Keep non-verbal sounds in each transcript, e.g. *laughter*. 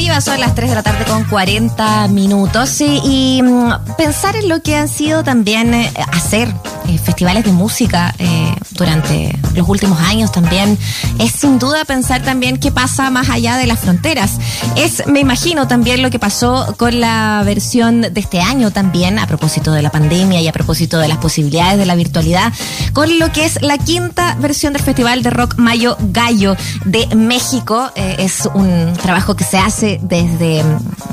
Viva, son las 3 de la tarde con 40 minutos. Y, y mm, pensar en lo que han sido también eh, hacer festivales de música eh, durante los últimos años también es sin duda pensar también qué pasa más allá de las fronteras. Es, me imagino, también lo que pasó con la versión de este año también, a propósito de la pandemia y a propósito de las posibilidades de la virtualidad, con lo que es la quinta versión del Festival de Rock Mayo Gallo de México. Eh, es un trabajo que se hace desde,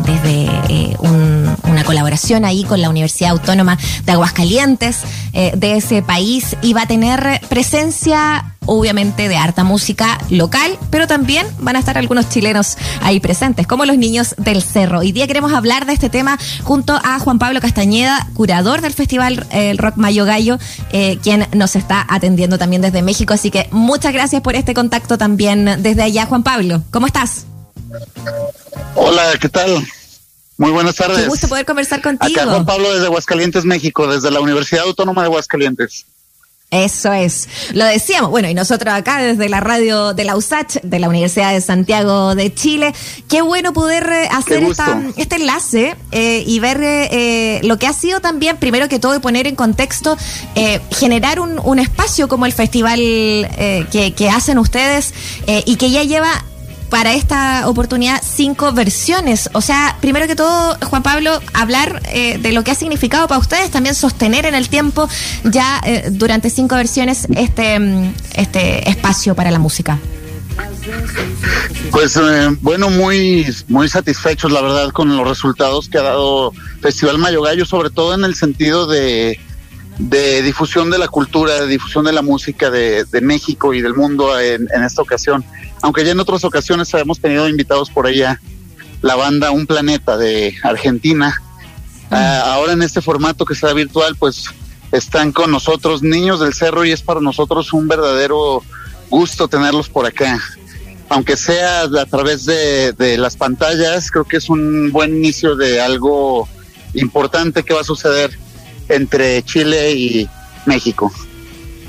desde eh, un- una colaboración ahí con la Universidad Autónoma de Aguascalientes eh, de ese país y va a tener presencia obviamente de harta música local, pero también van a estar algunos chilenos ahí presentes, como los niños del cerro. Hoy día queremos hablar de este tema junto a Juan Pablo Castañeda, curador del Festival eh, el Rock Mayo Gallo, eh, quien nos está atendiendo también desde México. Así que muchas gracias por este contacto también desde allá, Juan Pablo. ¿Cómo estás? Hola, ¿qué tal? Muy buenas tardes. Qué gusto poder conversar contigo. Acá Juan Pablo desde Aguascalientes, México, desde la Universidad Autónoma de Aguascalientes. Eso es, lo decíamos. Bueno, y nosotros acá desde la radio de la USACH, de la Universidad de Santiago de Chile, qué bueno poder eh, hacer esta, este enlace eh, y ver eh, eh, lo que ha sido también, primero que todo, y poner en contexto, eh, generar un, un espacio como el festival que, que hacen ustedes y que ya lleva para esta oportunidad cinco versiones. O sea, primero que todo, Juan Pablo, hablar eh, de lo que ha significado para ustedes, también sostener en el tiempo ya eh, durante cinco versiones este, mm, este espacio para la música. Pues eh, bueno, muy, muy satisfechos, la verdad, con los resultados que ha dado Festival Mayo Gallo, sobre todo en el sentido de, de difusión de la cultura, de difusión de la música de, de México y del mundo en, en esta ocasión. Aunque ya en otras ocasiones habíamos tenido invitados por allá la banda Un Planeta de Argentina. Ah, ahora en este formato que será virtual, pues están con nosotros niños del cerro y es para nosotros un verdadero gusto tenerlos por acá. Aunque sea a través de, de las pantallas, creo que es un buen inicio de algo importante que va a suceder entre Chile y México.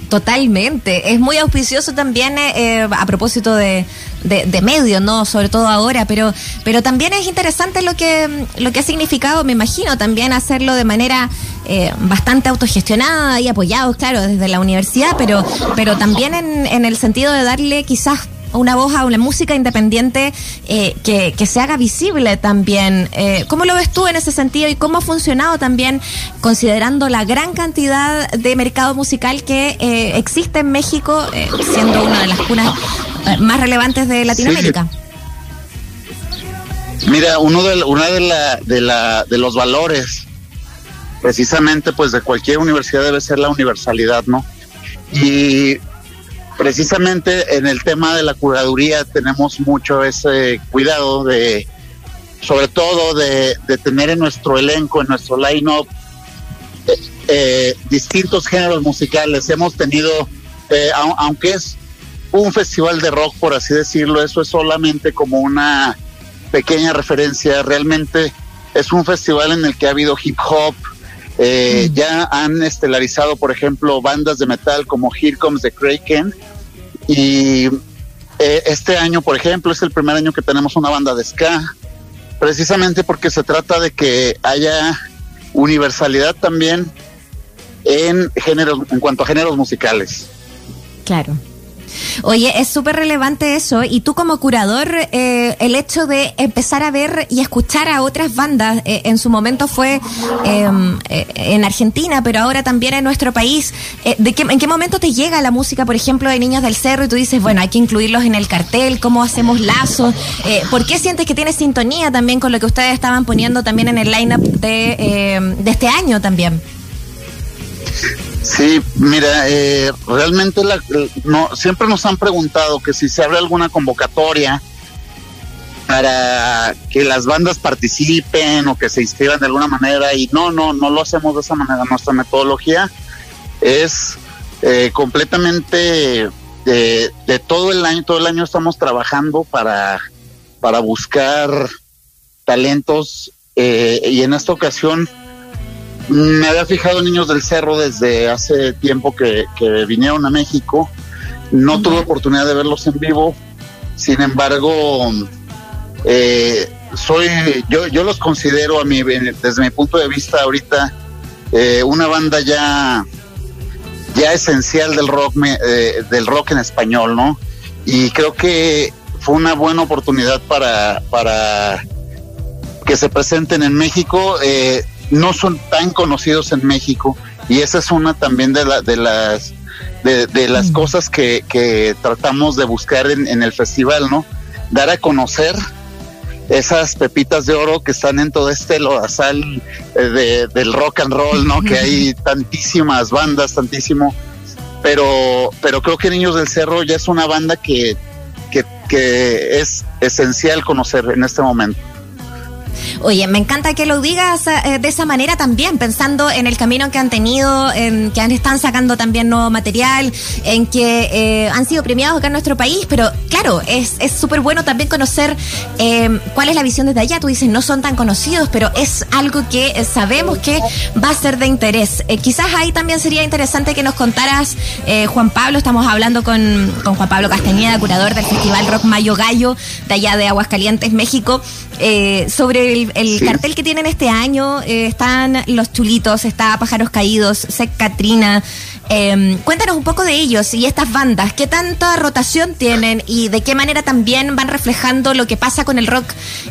Totalmente. Es muy auspicioso también eh, eh, a propósito de, de, medios, ¿no? Sobre todo ahora, pero, pero también es interesante lo que, lo que ha significado, me imagino, también hacerlo de manera eh, bastante autogestionada y apoyados, claro, desde la universidad, pero, pero también en, en el sentido de darle quizás una voz a una música independiente eh, que, que se haga visible también. Eh, ¿Cómo lo ves tú en ese sentido y cómo ha funcionado también considerando la gran cantidad de mercado musical que eh, existe en México, eh, siendo una de las cunas eh, más relevantes de Latinoamérica? Mira, uno de, una de, la, de, la, de los valores precisamente pues de cualquier universidad debe ser la universalidad, ¿no? Y precisamente en el tema de la curaduría tenemos mucho ese cuidado de, sobre todo de, tener en nuestro elenco, en nuestro line-up, eh, eh, distintos géneros musicales. Hemos tenido, eh, au- aunque es un festival de rock, por así decirlo, eso es solamente como una pequeña referencia. Realmente es un festival en el que ha habido hip hop. Eh, Ya han estelarizado, por ejemplo, bandas de metal como Here Comes the Kraken. Y eh, este año, por ejemplo, es el primer año que tenemos una banda de ska. Precisamente porque se trata de que haya universalidad también en géneros, en cuanto a géneros musicales. Claro. Oye, es súper relevante eso. Y tú como curador, eh, el hecho de empezar a ver y escuchar a otras bandas, eh, en su momento fue eh, eh, en Argentina, pero ahora también en nuestro país. Eh, ¿de qué, ¿En qué momento te llega la música, por ejemplo, de Niños del Cerro y tú dices, bueno, hay que incluirlos en el cartel, cómo hacemos lazos? ¿Por qué sientes que tiene sintonía también con lo que ustedes estaban poniendo también en el lineup de, eh, de este año también? Sí, mira, eh, realmente la- no, siempre nos han preguntado que si se abre alguna convocatoria para que las bandas participen o que se inscriban de alguna manera y no, no, no lo hacemos de esa manera. Nuestra metodología es eh, completamente de, de todo el año, todo el año estamos trabajando para, para buscar talentos eh, y en esta ocasión me había fijado en Niños del Cerro desde hace tiempo que, que vinieron a México. No tuve oportunidad de verlos en vivo. Sin embargo, eh, soy, yo, yo los considero a mi, desde mi punto de vista ahorita eh, una banda ya, ya esencial del rock, eh, del rock en español, ¿no? Y creo que fue una buena oportunidad para, para que se presenten en México. Eh, no son tan conocidos en México y esa es una también de, la, de las de, las mm. cosas que, que, tratamos de buscar en, en, el festival, ¿no? Dar a conocer esas pepitas de oro que están en todo este lodazal eh, de, del rock and roll, ¿no? que hay *laughs* tantísimas bandas, tantísimo, pero, pero creo que Niños del Cerro ya es una banda que, que, que es esencial conocer en este momento. Oye, me encanta que lo digas eh, de esa manera también, pensando en el camino que han tenido, en que están sacando también nuevo material, en que eh, han sido premiados acá en nuestro país, pero claro, es súper bueno también conocer eh, cuál es la visión desde allá. Tú dices, no son tan conocidos, pero es algo que sabemos que va a ser de interés. quizás ahí también sería interesante que nos contaras, Juan Pablo, estamos hablando con, con Juan Pablo Castañeda, curador del Festival Rock Mayo Gallo, de allá de Aguascalientes, México, sobre el, cartel que tienen este año eh, están Los Chulitos, está Pájaros Caídos, Sec Katrina. Em, cuéntanos un poco de ellos y estas bandas, qué tanta rotación tienen y de qué manera también van reflejando lo que pasa con el rock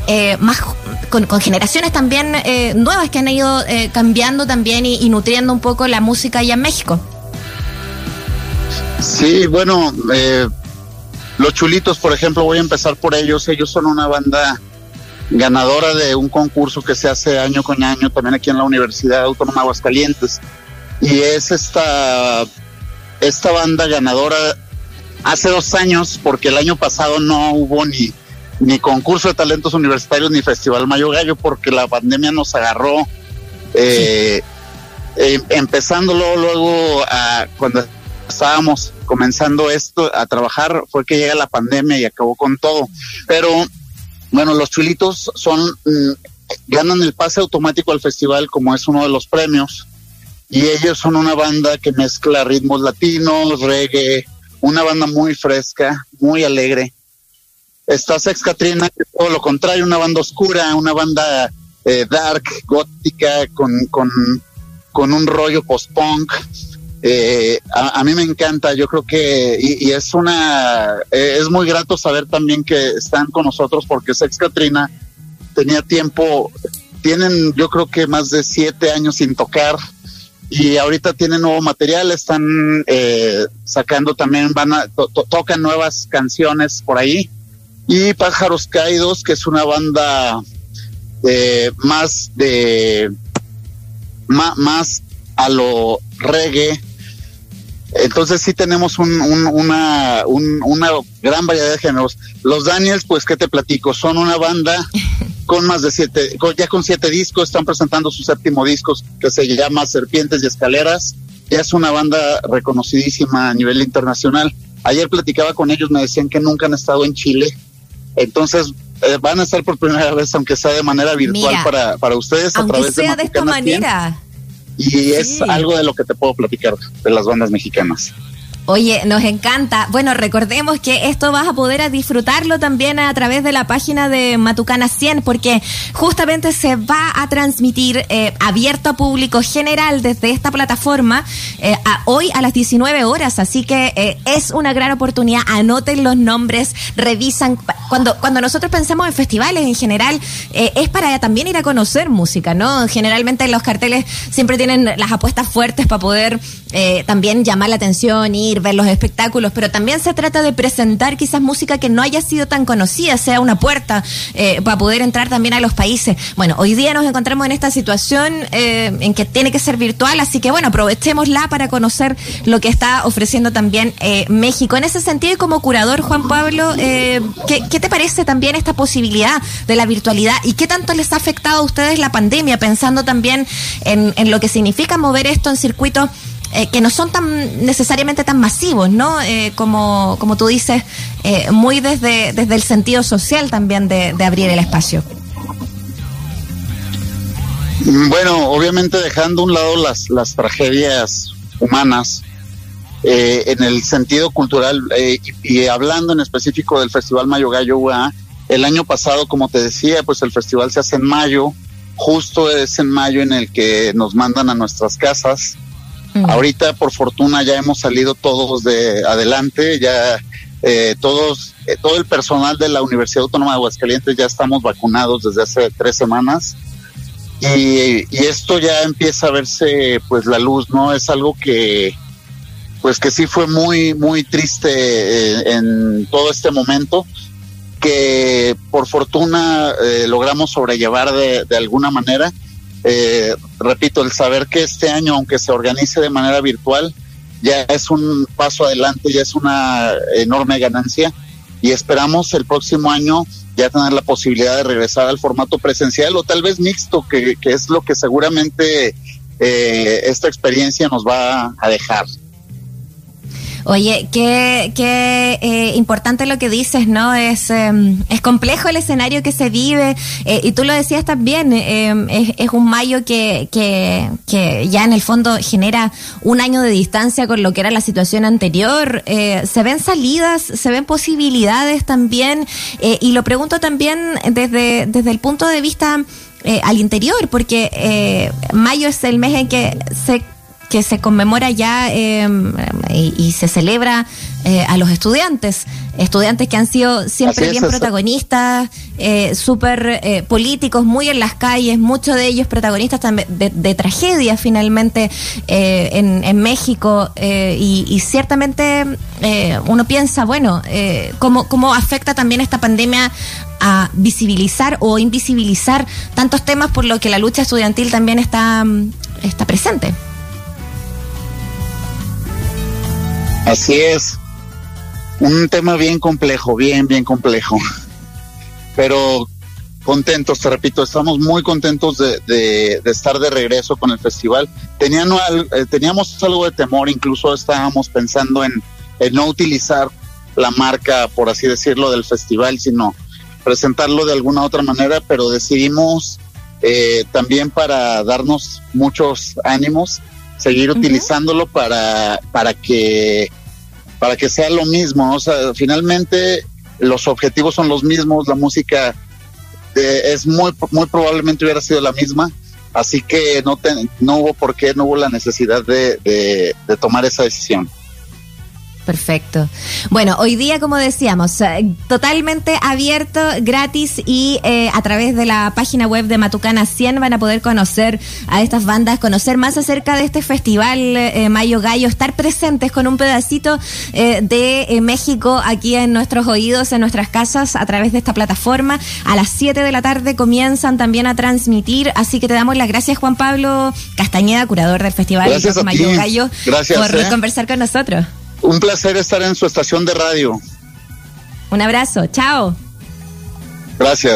eh, más con, generaciones también eh, nuevas que han ido cambiando también y, nutriendo un poco la música allá en México. Sí, bueno, los chulitos, por ejemplo, voy a empezar por ellos. Ellos son una banda ganadora de un concurso que se hace año con año también aquí en la Universidad Autónoma de Aguascalientes. Y es esta, esta banda ganadora hace dos años, porque el año pasado no hubo ni, ni concurso de talentos universitarios ni Festival Mayo Gallo, porque la pandemia nos agarró. Eh, eh, empezando luego, cuando estábamos comenzando esto a trabajar, fue que llega la pandemia y acabó con todo. Pero bueno, los chulitos son, mm, ganan el pase automático al festival como es uno de los premios. Y ellos son una banda que mezcla ritmos latinos, reggae, una banda muy fresca, muy alegre. Está Sex Katrina, que todo lo contrario, una banda oscura, una banda eh, dark, gótica, con, con, un rollo post-punk. Eh, a, mí me encanta, yo creo que, y, es una, eh, es muy grato saber también que están con nosotros porque Sex Katrina tenía tiempo, tienen yo creo que más de siete años sin tocar y ahorita tienen nuevo material, están eh, sacando también, van a, tocan nuevas canciones por ahí. Y Pájaros Caídos, que es una banda más de, más a lo reggae, entonces sí tenemos un, una, una gran variedad de géneros. Los Daniels, pues, ¿qué te platico? Son una banda *laughs* con más de siete, ya con siete discos, están presentando su séptimo disco que se llama Serpientes y Escaleras. Ya es una banda reconocidísima a nivel internacional. Ayer platicaba con ellos, me decían que nunca han estado en Chile. Entonces, eh, van a estar por primera vez, aunque sea de manera virtual para, para ustedes. a través sea de, de esta manera. Y es algo de lo que te puedo platicar de las bandas mexicanas. Oye, nos encanta. Bueno, recordemos que esto vas a poder disfrutarlo también a través de la página de Matucana 100, porque justamente se va a transmitir eh, abierto a público general desde esta plataforma eh, hoy a las 19 horas. Así que eh, es una gran oportunidad. Anoten los nombres, revisan. Cuando, cuando nosotros pensamos en festivales en general, es para también ir a conocer música, ¿no? Generalmente los carteles siempre tienen las apuestas fuertes para poder también llamar la atención, ir ver los espectáculos, pero también se trata de presentar quizás música que no haya sido tan conocida, sea una puerta eh, para poder entrar también a los países. Bueno, hoy día nos encontramos en esta situación eh, en que tiene que ser virtual, así que bueno, aprovechémosla para conocer lo que está ofreciendo también eh, México. En ese sentido, y como curador, Juan Pablo, ¿qué, te parece también esta posibilidad de la virtualidad y qué tanto les ha afectado a ustedes la pandemia, pensando también en, en lo que significa mover esto en circuitos eh, que no son tan necesariamente tan masivos, ¿no? Eh, como, como tú dices, eh, muy desde, desde el sentido social también de, abrir el espacio. Bueno, obviamente dejando a un lado las, las tragedias humanas, en el sentido cultural y, hablando en específico del Festival Mayo Gallo El año pasado, como te decía, pues el festival se hace en mayo, justo es en mayo en el que nos mandan a nuestras casas. Ahorita, por fortuna, ya hemos salido todos de adelante, ya eh, todos, eh, todo el personal de la Universidad Autónoma de Aguascalientes ya estamos vacunados desde hace tres semanas. Y, esto ya empieza a verse pues la luz, ¿no? Es algo que pues que sí fue muy, muy triste eh, en todo este momento, que por fortuna eh, logramos sobrellevar de alguna manera. Eh, repito, el saber que este año, aunque se organice de manera virtual, ya es un paso adelante, ya es una enorme ganancia y esperamos el próximo año ya tener la posibilidad de regresar al formato presencial o tal vez mixto, que, es lo que seguramente eh, esta experiencia nos va a dejar. Oye, qué, qué eh, importante lo que dices, ¿no? Es, eh, es complejo el escenario que se vive eh, y tú lo decías también, es, es, un mayo que, que, que, ya en el fondo genera un año de distancia con lo que era la situación anterior. se ven salidas, se ven posibilidades también y lo pregunto también desde, desde el punto de vista al interior, porque mayo es el mes en que se que se conmemora ya eh, y, y, se celebra eh, a los estudiantes, estudiantes que han sido siempre bien protagonistas, eh, súper eh, políticos, muy en las calles, muchos de ellos protagonistas también de, de tragedias finalmente eh, en, en, México y, y, ciertamente uno piensa, bueno, ¿cómo, ¿cómo afecta también esta pandemia a visibilizar o invisibilizar tantos temas por lo que la lucha estudiantil también está, está presente? Así es. Un tema bien complejo, bien, bien complejo. Pero contentos, te repito, estamos muy contentos de, estar de regreso con el festival. Eh, teníamos algo de temor, incluso estábamos pensando en, en no utilizar la marca, por así decirlo, del festival, sino presentarlo de alguna otra manera, pero decidimos eh, también para darnos muchos ánimos, seguir uh -huh. utilizándolo para, para que para que sea lo mismo, o sea, finalmente los objetivos son los mismos, la música eh, es muy muy probablemente hubiera sido la misma, así que no te, no hubo por qué, no hubo la necesidad de, de, de tomar esa decisión. Perfecto. Bueno, hoy día, como decíamos, eh, totalmente abierto, gratis y eh, a través de la página web de Matucana 100 van a poder conocer a estas bandas, conocer más acerca de este festival eh, Mayo Gallo, estar presentes con un pedacito eh, de eh, México aquí en nuestros oídos, en nuestras casas, a través de esta plataforma. A las 7 de la tarde comienzan también a transmitir, así que te damos las gracias, Juan Pablo Castañeda, curador del Festival Mayo Gallo, gracias, por eh. conversar con nosotros. Un placer estar en su estación de radio. Un abrazo, chao. Gracias.